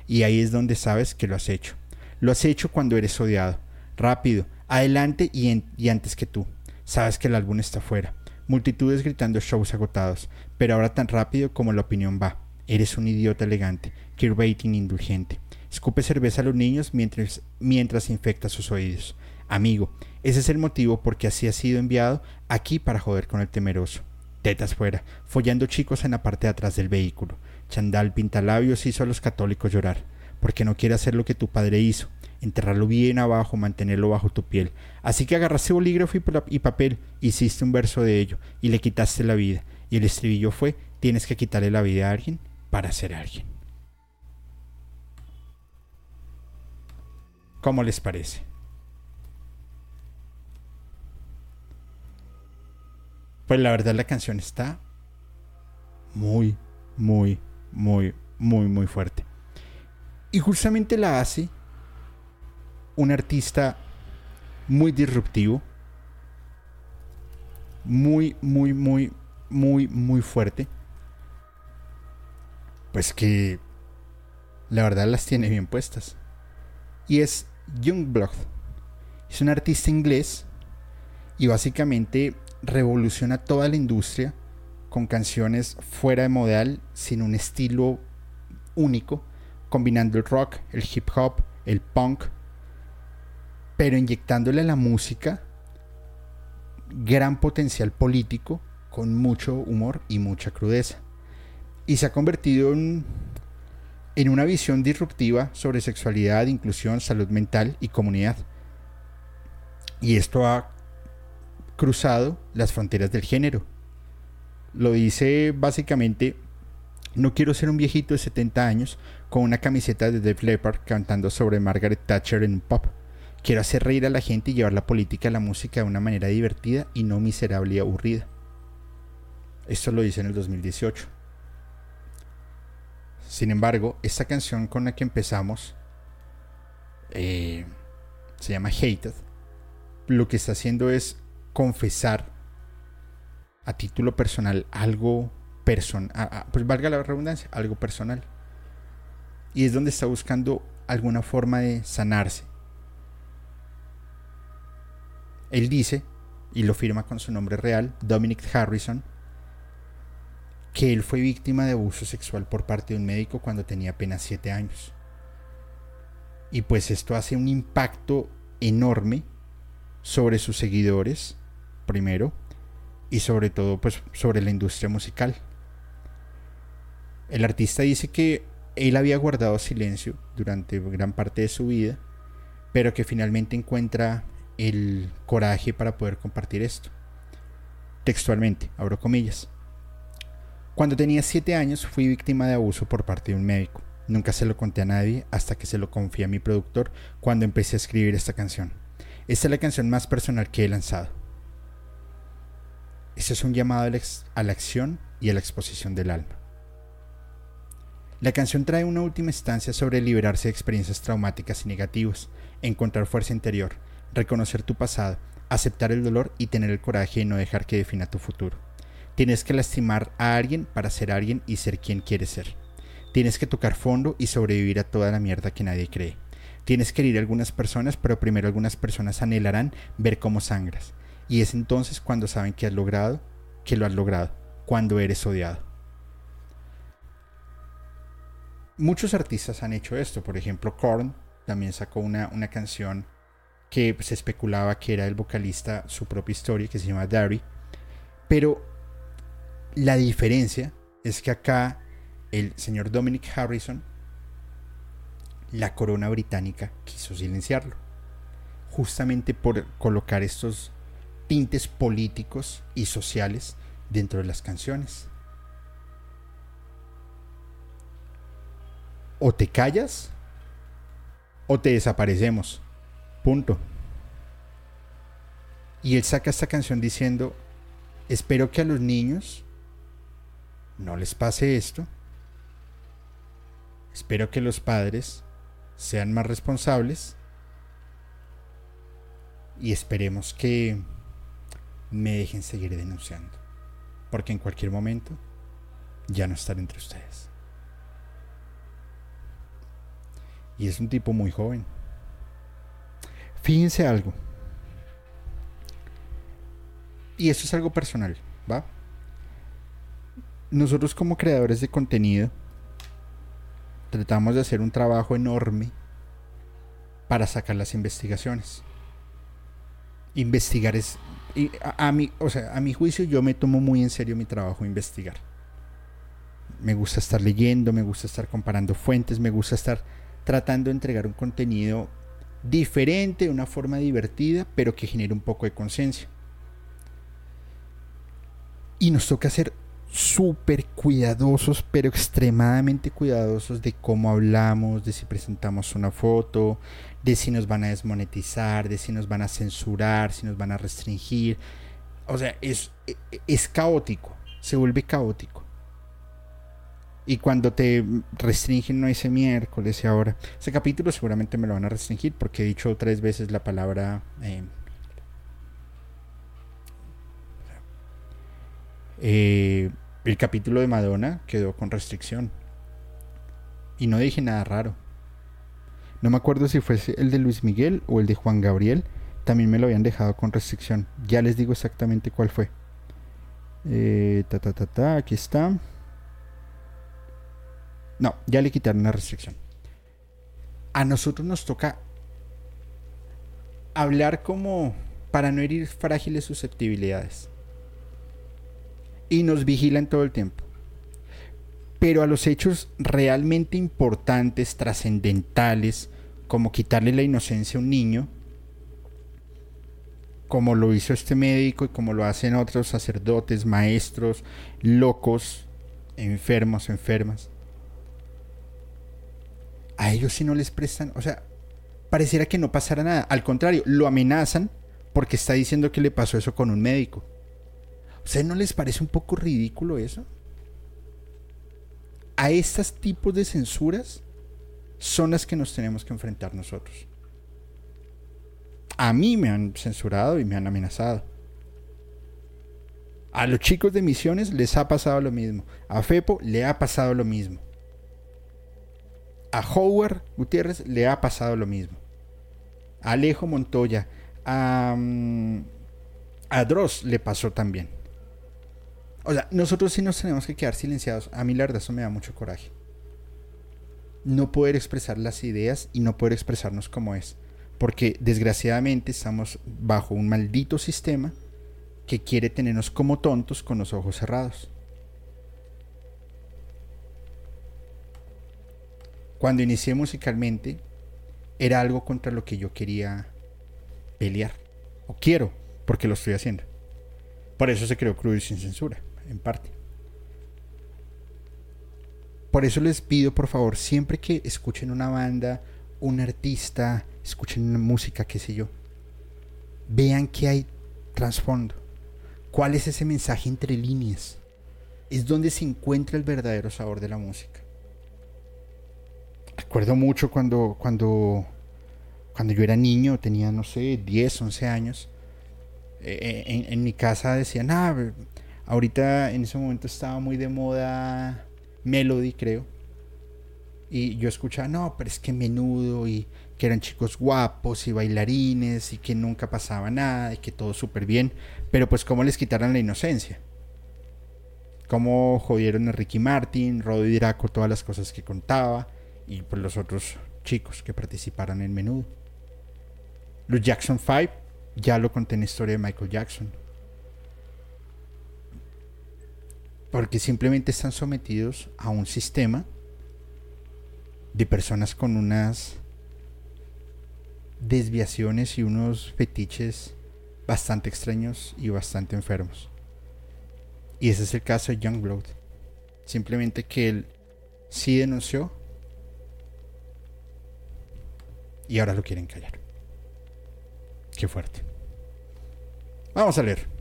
Y ahí es donde sabes que lo has hecho. Lo has hecho cuando eres odiado. Rápido, adelante y, antes que tú. Sabes que el álbum está fuera. Multitudes gritando shows agotados, pero ahora tan rápido como la opinión va. Eres un idiota elegante, rating indulgente. Escupe cerveza a los niños mientras, mientras infecta sus oídos. Amigo, ese es el motivo porque así ha sido enviado aquí para joder con el temeroso. Tetas fuera, follando chicos en la parte de atrás del vehículo. Chandal pintalabios hizo a los católicos llorar, porque no quiere hacer lo que tu padre hizo, enterrarlo bien abajo, mantenerlo bajo tu piel. Así que agarraste bolígrafo y, papel, hiciste un verso de ello, y le quitaste la vida. Y el estribillo fue, tienes que quitarle la vida a alguien para ser alguien. ¿Cómo les parece? Pues la verdad la canción está muy, muy, muy, muy, muy fuerte. Y justamente la hace un artista muy disruptivo, muy, muy, muy, muy, muy fuerte. Pues que la verdad las tiene bien puestas. Y es Youngblood. Es un artista inglés y básicamente revoluciona toda la industria con canciones fuera de modal, sin un estilo único, combinando el rock, el hip hop, el punk, pero inyectándole a la música gran potencial político con mucho humor y mucha crudeza. Y se ha convertido en, en una visión disruptiva sobre sexualidad, inclusión, salud mental y comunidad. Y esto ha cruzado las fronteras del género. Lo dice básicamente, no quiero ser un viejito de 70 años con una camiseta de Def Leppard cantando sobre Margaret Thatcher en un pop. Quiero hacer reír a la gente y llevar la política a la música de una manera divertida y no miserable y aburrida. Esto lo dice en el 2018. Sin embargo, esta canción con la que empezamos eh, se llama Hated. Lo que está haciendo es confesar a título personal algo personal, pues valga la redundancia, algo personal. y es donde está buscando alguna forma de sanarse. Él dice, y lo firma con su nombre real, Dominic Harrison, que él fue víctima de abuso sexual por parte de un médico cuando tenía apenas 7 años. Y pues esto hace un impacto enorme sobre sus seguidores, primero, y sobre todo pues sobre la industria musical. El artista dice que él había guardado silencio durante gran parte de su vida, pero que finalmente encuentra el coraje para poder compartir esto. Textualmente, abro comillas. Cuando tenía 7 años fui víctima de abuso por parte de un médico. Nunca se lo conté a nadie hasta que se lo confié a mi productor cuando empecé a escribir esta canción. Esta es la canción más personal que he lanzado. Este es un llamado a la acción y a la exposición del alma. La canción trae una última instancia sobre liberarse de experiencias traumáticas y negativas, encontrar fuerza interior, reconocer tu pasado, aceptar el dolor y tener el coraje de no dejar que defina tu futuro. Tienes que lastimar a alguien para ser alguien y ser quien quieres ser. Tienes que tocar fondo y sobrevivir a toda la mierda que nadie cree. Tienes que herir a algunas personas, pero primero algunas personas anhelarán ver cómo sangras. Y es entonces cuando saben que has logrado, que lo has logrado, cuando eres odiado. Muchos artistas han hecho esto. Por ejemplo, Korn también sacó una, una canción que se especulaba que era el vocalista su propia historia, que se llama Darry. Pero la diferencia es que acá el señor Dominic Harrison, la corona británica quiso silenciarlo, justamente por colocar estos tintes políticos y sociales dentro de las canciones. O te callas o te desaparecemos. Punto. Y él saca esta canción diciendo, espero que a los niños no les pase esto Espero que los padres sean más responsables y esperemos que me dejen seguir denunciando, porque en cualquier momento ya no estaré entre ustedes. Y es un tipo muy joven. Fíjense algo. Y esto es algo personal, ¿va? Nosotros como creadores de contenido tratamos de hacer un trabajo enorme para sacar las investigaciones. Investigar es, a, mi, o sea, a mi juicio yo me tomo muy en serio mi trabajo investigar. Me gusta estar leyendo, me gusta estar comparando fuentes, me gusta estar tratando de entregar un contenido diferente, de una forma divertida, pero que genere un poco de conciencia. Y nos toca hacer súper cuidadosos, pero extremadamente cuidadosos de cómo hablamos, de si presentamos una foto, de si nos van a desmonetizar, de si nos van a censurar, si nos van a restringir. O sea, es, es caótico, se vuelve caótico. Y cuando te restringen, no ese miércoles y ahora. Ese capítulo seguramente me lo van a restringir porque he dicho tres veces la palabra. Eh, eh, el capítulo de Madonna quedó con restricción. Y no dije nada raro. No me acuerdo si fuese el de Luis Miguel o el de Juan Gabriel. También me lo habían dejado con restricción. Ya les digo exactamente cuál fue. Eh, ta, ta, ta, ta, aquí está. No, ya le quitaron la restricción. A nosotros nos toca hablar como para no herir frágiles susceptibilidades y nos vigilan todo el tiempo. Pero a los hechos realmente importantes, trascendentales, como quitarle la inocencia a un niño, como lo hizo este médico y como lo hacen otros sacerdotes, maestros, locos, enfermos, enfermas. A ellos sí no les prestan, o sea, pareciera que no pasara nada. Al contrario, lo amenazan porque está diciendo que le pasó eso con un médico. ¿Ustedes no les parece un poco ridículo eso? A estos tipos de censuras son las que nos tenemos que enfrentar nosotros. A mí me han censurado y me han amenazado. A los chicos de misiones les ha pasado lo mismo. A Fepo le ha pasado lo mismo. A Howard Gutiérrez le ha pasado lo mismo. A Alejo Montoya, a, mm, a Dross le pasó también. O sea, nosotros sí nos tenemos que quedar silenciados. A mí la verdad eso me da mucho coraje. No poder expresar las ideas y no poder expresarnos como es. Porque desgraciadamente estamos bajo un maldito sistema que quiere tenernos como tontos con los ojos cerrados. Cuando inicié musicalmente, era algo contra lo que yo quería pelear. O quiero, porque lo estoy haciendo. Por eso se creó Crudo sin censura, en parte. Por eso les pido, por favor, siempre que escuchen una banda, un artista, escuchen una música, qué sé yo, vean que hay trasfondo. ¿Cuál es ese mensaje entre líneas? Es donde se encuentra el verdadero sabor de la música. Recuerdo mucho cuando, cuando, cuando yo era niño, tenía, no sé, 10, 11 años. Eh, en, en, mi casa decían, ah, ahorita en ese momento estaba muy de moda Melody, creo. Y yo escuchaba, no, pero es que menudo y que eran chicos guapos y bailarines y que nunca pasaba nada y que todo súper bien. Pero pues cómo les quitaron la inocencia. Cómo jodieron a Ricky Martin, Roddy Draco, todas las cosas que contaba y pues los otros chicos que participaron en menudo. Los Jackson 5, ya lo conté en la historia de Michael Jackson. Porque simplemente están sometidos a un sistema de personas con unas desviaciones y unos fetiches bastante extraños y bastante enfermos. Y ese es el caso de Youngblood. Simplemente que él sí denunció y ahora lo quieren callar. Qué fuerte. Vamos a leer.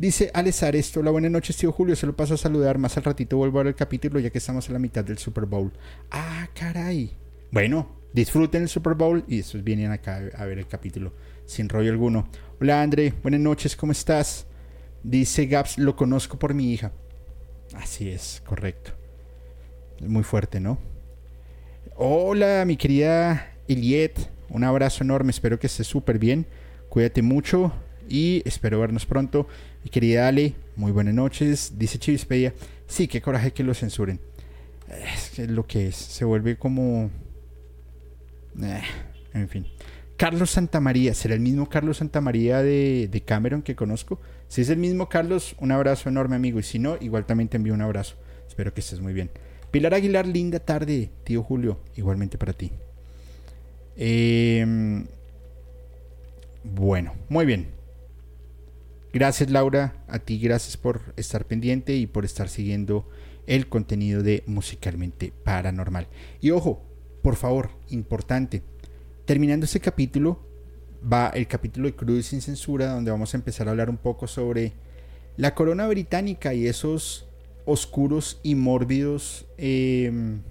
Dice Alezar esto, la buenas noches tío Julio, se lo paso a saludar, más al ratito vuelvo a ver el capítulo ya que estamos en la mitad del Super Bowl. Ah, caray. Bueno, disfruten el Super Bowl y después vienen acá a ver el capítulo sin rollo alguno. Hola André, buenas noches, ¿cómo estás? Dice Gaps, lo conozco por mi hija. Así es, correcto. Muy fuerte, ¿no? Hola, mi querida Eliet, un abrazo enorme, espero que estés súper bien. Cuídate mucho y espero vernos pronto. Mi querida Ale, muy buenas noches. Dice Chivispedia, sí, qué coraje que lo censuren. Es lo que es, se vuelve como... Eh, en fin. Carlos Santamaría, ¿será el mismo Carlos Santamaría de, de Cameron que conozco? Si es el mismo Carlos, un abrazo enorme amigo. Y si no, igual también te envío un abrazo. Espero que estés muy bien. Pilar Aguilar, linda tarde, tío Julio. Igualmente para ti. Eh, bueno, muy bien. Gracias Laura, a ti gracias por estar pendiente y por estar siguiendo el contenido de Musicalmente Paranormal. Y ojo, por favor, importante, terminando este capítulo, va el capítulo de Cruz sin Censura, donde vamos a empezar a hablar un poco sobre la corona británica y esos oscuros y mórbidos em,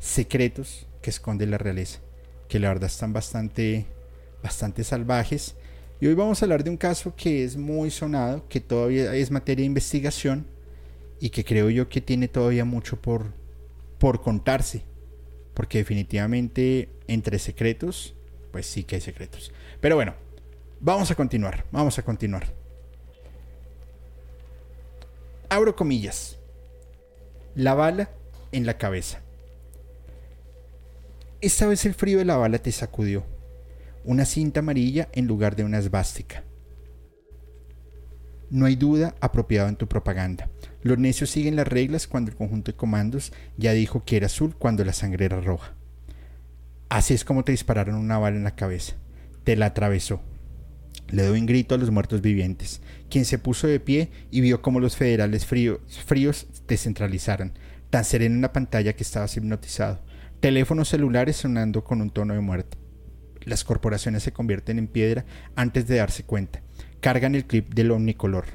secretos que esconde la realeza, que la verdad están bastante, bastante salvajes y hoy vamos a hablar de un caso que es muy sonado, que todavía es materia de investigación y que creo yo que tiene todavía mucho por, por contarse. Porque definitivamente entre secretos, pues sí que hay secretos. Pero bueno, vamos a continuar, vamos a continuar. Abro comillas. La bala en la cabeza. Esta vez el frío de la bala te sacudió una cinta amarilla en lugar de una esvástica. No hay duda apropiado en tu propaganda. Los necios siguen las reglas cuando el conjunto de comandos ya dijo que era azul cuando la sangre era roja. Así es como te dispararon una bala en la cabeza. Te la atravesó. Le doy un grito a los muertos vivientes, quien se puso de pie y vio cómo los federales fríos, fríos descentralizaron, tan sereno en la pantalla que estabas hipnotizado. Teléfonos celulares sonando con un tono de muerte las corporaciones se convierten en piedra antes de darse cuenta. Cargan el clip del omnicolor.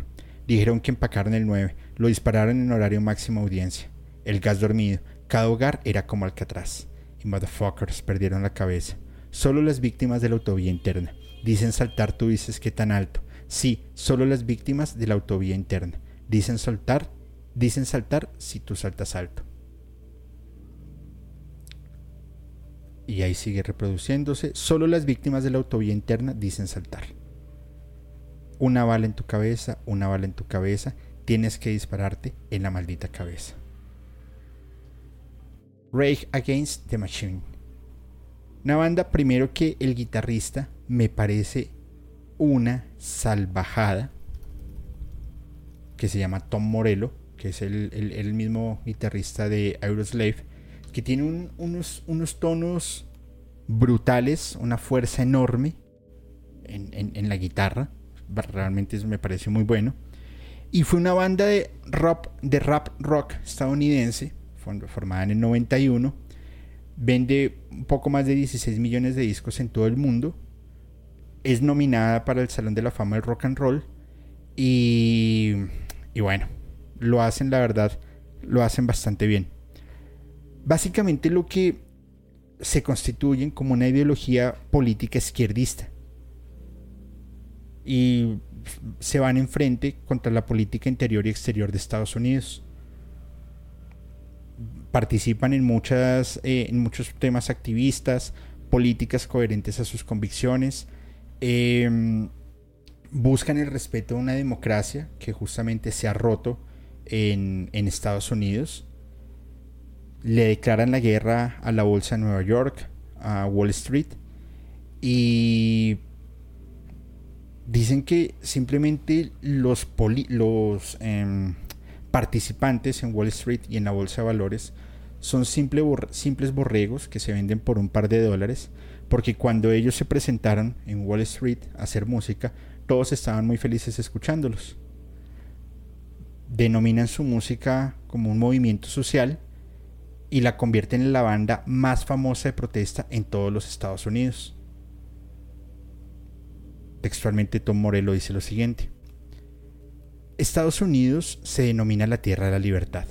Dijeron que empacaron el 9, lo dispararon en horario máximo audiencia. El gas dormido, cada hogar era como Alcatraz. Y motherfuckers perdieron la cabeza. Solo las víctimas de la autovía interna. Dicen saltar, tú dices que tan alto. Sí, solo las víctimas de la autovía interna. Dicen saltar, dicen saltar si tú saltas alto. Y ahí sigue reproduciéndose. Solo las víctimas de la autovía interna dicen saltar. Una bala en tu cabeza, una bala en tu cabeza, tienes que dispararte en la maldita cabeza. Rage Against the Machine. Una banda, primero que el guitarrista, me parece una salvajada, que se llama Tom Morello, que es el, mismo guitarrista de Aeroslave, que tiene unos, tonos brutales, una fuerza enorme en, la guitarra. Realmente me parece muy bueno. Y fue una banda de rap, de rap rock estadounidense, formada en el 91. Vende un poco más de 16 millones de discos en todo el mundo. Es nominada para el Salón de la Fama del Rock and Roll. Y bueno, lo hacen, la verdad, lo hacen bastante bien. Básicamente lo que se constituyen como una ideología política izquierdista. Y se van enfrente contra la política interior y exterior de Estados Unidos. Participan en, muchas, eh, en muchos temas activistas, políticas coherentes a sus convicciones. Em, buscan el respeto a una democracia que justamente se ha roto en, en Estados Unidos. Le declaran la guerra a la bolsa de Nueva York, a Wall Street. Y dicen que simplemente los, em, participantes en Wall Street y en la bolsa de valores son simples borregos que se venden por un par de dólares, porque cuando ellos se presentaron en Wall Street a hacer música, todos estaban muy felices escuchándolos. Denominan su música como un movimiento social y la convierten en la banda más famosa de protesta en todos los Estados Unidos. Textualmente Tom Morello dice lo siguiente. Estados Unidos se denomina la tierra de la libertad,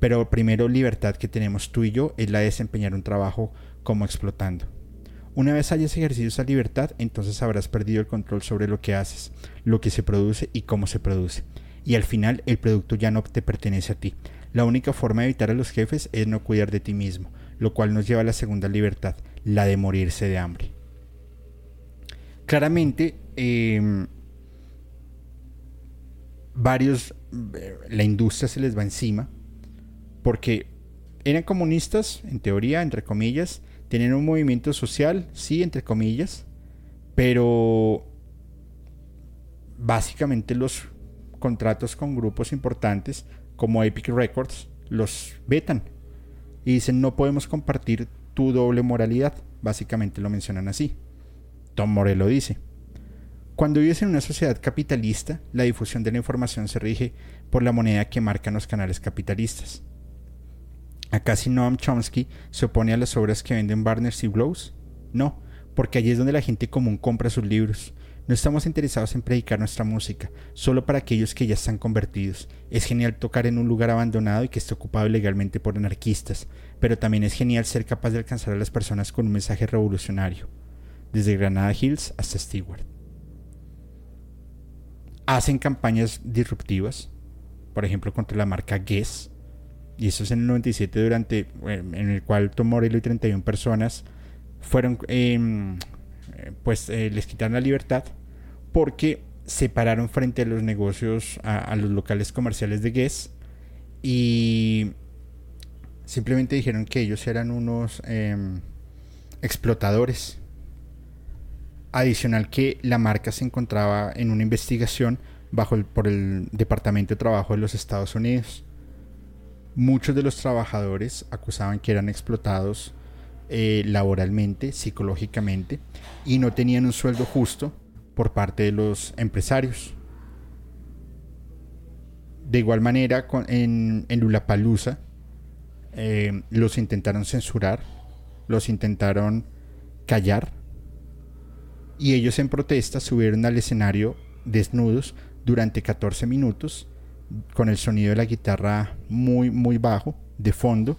pero primero libertad que tenemos tú y yo es la de desempeñar un trabajo como explotando. Una vez hayas ejercido esa libertad, entonces habrás perdido el control sobre lo que haces, lo que se produce y cómo se produce. Y al final el producto ya no te pertenece a ti. La única forma de evitar a los jefes es no cuidar de ti mismo, lo cual nos lleva a la segunda libertad, la de morirse de hambre. Claramente, em, varios, eh, la industria se les va encima, porque eran comunistas, en teoría, entre comillas, tenían un movimiento social, sí, entre comillas, pero básicamente los contratos con grupos importantes como Epic Records los vetan y dicen no podemos compartir tu doble moralidad, básicamente lo mencionan así. Tom Morello dice, cuando vives en una sociedad capitalista, la difusión de la información se rige por la moneda que marcan los canales capitalistas. ¿Acaso Noam Chomsky se opone a las obras que venden Barnes y Blows? No, porque allí es donde la gente común compra sus libros. No estamos interesados en predicar nuestra música, solo para aquellos que ya están convertidos. Es genial tocar en un lugar abandonado y que esté ocupado ilegalmente por anarquistas, pero también es genial ser capaz de alcanzar a las personas con un mensaje revolucionario desde Granada Hills hasta Stewart. Hacen campañas disruptivas, por ejemplo, contra la marca Guess, y eso es en el 97, durante, en el cual Tom Morello y 31 personas fueron, em, pues eh, les quitaron la libertad porque se pararon frente a los negocios, a, los locales comerciales de Guess y simplemente dijeron que ellos eran unos em, explotadores Adicional que la marca se encontraba en una investigación bajo el, por el Departamento de Trabajo de los Estados Unidos. Muchos de los trabajadores acusaban que eran explotados eh, laboralmente, psicológicamente, y no tenían un sueldo justo por parte de los empresarios. De igual manera, en, en Lulapalooza, eh, los intentaron censurar, los intentaron callar y ellos en protesta subieron al escenario desnudos durante 14 minutos con el sonido de la guitarra muy muy bajo de fondo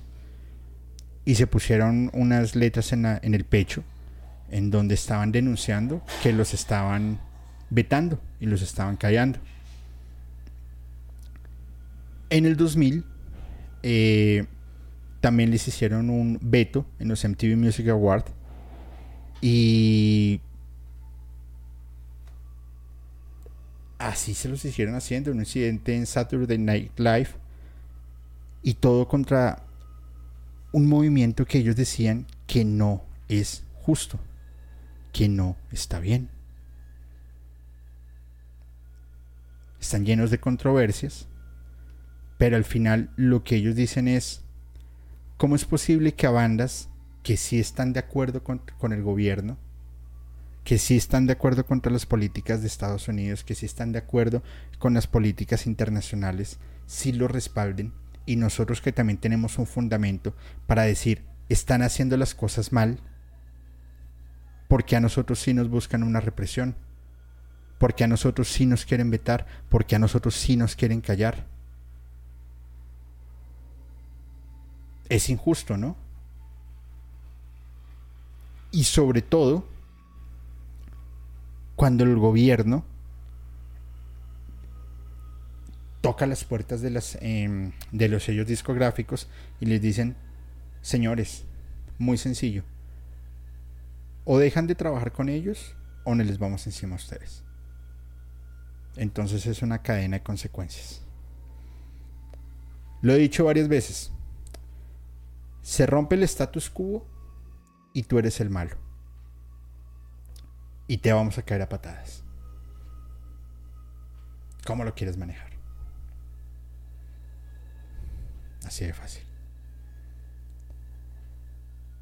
y se pusieron unas letras en, en el pecho en donde estaban denunciando que los estaban vetando y los estaban callando. En el 2000, eh, también les hicieron un veto en los MTV Music Awards. Y así se los hicieron haciendo, un incidente en Saturday Night Live. Y todo contra un movimiento que ellos decían que no es justo, que no está bien. Están llenos de controversias, pero al final lo que ellos dicen es, ¿cómo es posible que a bandas que sí están de acuerdo con, el gobierno, que sí están de acuerdo contra las políticas de Estados Unidos, que sí están de acuerdo con las políticas internacionales, sí lo respalden y nosotros que también tenemos un fundamento para decir, están haciendo las cosas mal, porque a nosotros sí nos buscan una represión, porque a nosotros sí nos quieren vetar, porque a nosotros sí nos quieren callar. Es injusto, ¿no? Y sobre todo, cuando el gobierno toca las puertas de, las, em, de los sellos discográficos y les dicen, señores, muy sencillo, o dejan de trabajar con ellos o no les vamos encima a ustedes. Entonces es una cadena de consecuencias. Lo he dicho varias veces. Se rompe el status quo y tú eres el malo. Y te vamos a caer a patadas. ¿Cómo lo quieres manejar? Así de fácil.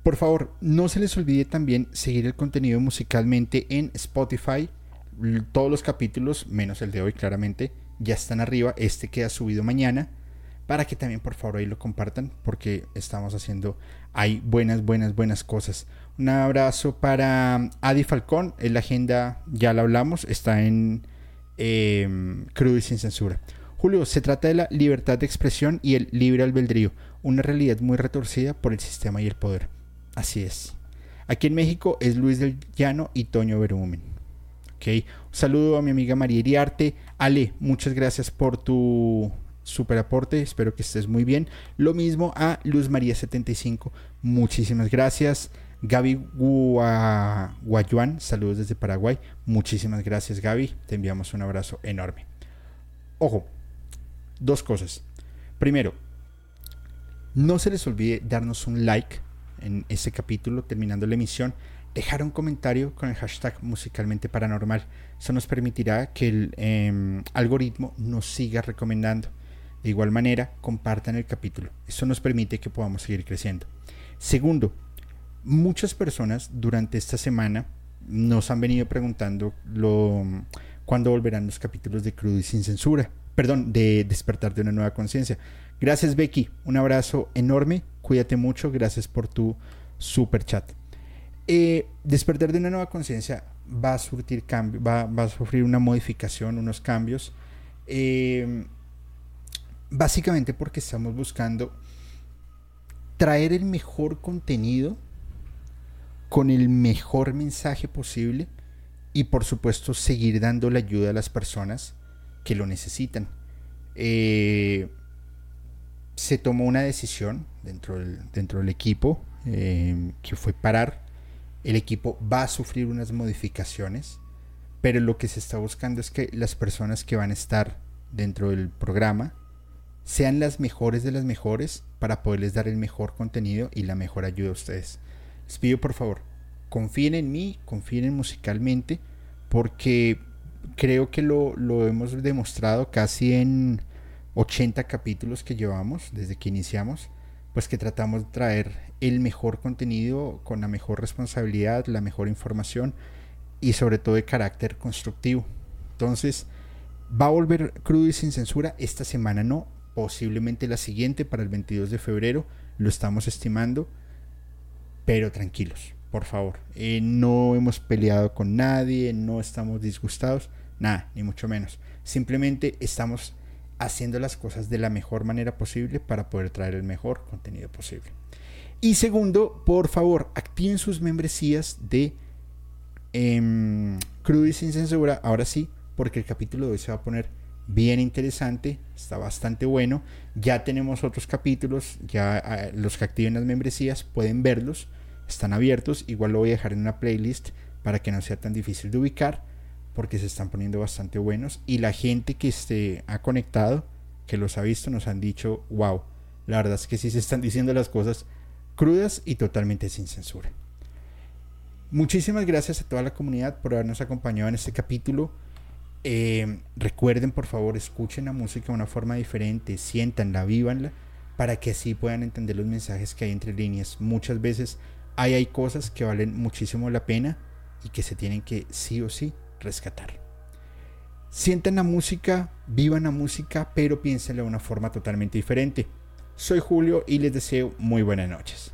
Por favor, no se les olvide también seguir el contenido musicalmente en Spotify. Todos los capítulos, menos el de hoy claramente, ya están arriba. Este queda subido mañana. Para que también por favor ahí lo compartan. Porque estamos haciendo, hay buenas, buenas, buenas cosas. Un abrazo para Adi Falcón. En la agenda ya la hablamos. Está en eh, Crudo y sin censura. Julio, se trata de la libertad de expresión y el libre albedrío, una realidad muy retorcida por el sistema y el poder. Así es. Aquí en México es Luis del Llano y Toño Berumen. Un saludo a mi amiga María Iriarte. Ale, muchas gracias por tu super aporte. Espero que estés muy bien. Lo mismo a Luz María 75. Muchísimas gracias. Gaby Guayuan, saludos desde Paraguay. Muchísimas gracias, Gaby. Te enviamos un abrazo enorme. Ojo, dos cosas. Primero, no se les olvide darnos un like en este capítulo terminando la emisión. Dejar un comentario con el hashtag musicalmente paranormal. Eso nos permitirá que el em, algoritmo nos siga recomendando. De igual manera, compartan el capítulo. Eso nos permite que podamos seguir creciendo. Segundo, muchas personas durante esta semana nos han venido preguntando lo, cuándo volverán los capítulos de Crudo y sin censura perdón, de despertar de una nueva conciencia. Gracias Becky, un abrazo enorme, cuídate mucho, gracias por tu super chat. Eh, despertar de una nueva conciencia va a surtir cambio, va, a sufrir una modificación, unos cambios. Eh, básicamente porque estamos buscando traer el mejor contenido con el mejor mensaje posible y por supuesto seguir dando la ayuda a las personas que lo necesitan. Eh, se tomó una decisión dentro del, dentro del equipo eh, que fue parar. El equipo va a sufrir unas modificaciones, pero lo que se está buscando es que las personas que van a estar dentro del programa sean las mejores de las mejores para poderles dar el mejor contenido y la mejor ayuda a ustedes. Les pido por favor, confíen en mí, confíen en musicalmente, porque creo que lo, hemos demostrado casi en 80 capítulos que llevamos desde que iniciamos, pues que tratamos de traer el mejor contenido con la mejor responsabilidad, la mejor información y sobre todo de carácter constructivo. Entonces, va a volver crudo y sin censura esta semana no, posiblemente la siguiente para el 22 de febrero, lo estamos estimando, pero tranquilos, por favor. Eh, no hemos peleado con nadie, no estamos disgustados, nada, ni mucho menos. Simplemente estamos haciendo las cosas de la mejor manera posible para poder traer el mejor contenido posible. Y segundo, por favor, activen sus membresías de eh, y sin censura, ahora sí, porque el capítulo de hoy se va a poner bien interesante, está bastante bueno. Ya tenemos otros capítulos, ya ah, los que activen las membresías pueden verlos, están abiertos. Igual lo voy a dejar en una playlist para que no sea tan difícil de ubicar, porque se están poniendo bastante buenos. Y la gente que esté, ha conectado, que los ha visto, nos han dicho, wow, la verdad es que sí se están diciendo las cosas crudas y totalmente sin censura. Muchísimas gracias a toda la comunidad por habernos acompañado en este capítulo. Eh, recuerden, por favor, escuchen la música de una forma diferente, siéntanla, vívanla, para que así puedan entender los mensajes que hay entre líneas. Muchas veces hay cosas que valen muchísimo la pena y que se tienen que sí o sí rescatar. Sientan la música, vivan la música, pero piénsenla de una forma totalmente diferente. Soy Julio y les deseo muy buenas noches.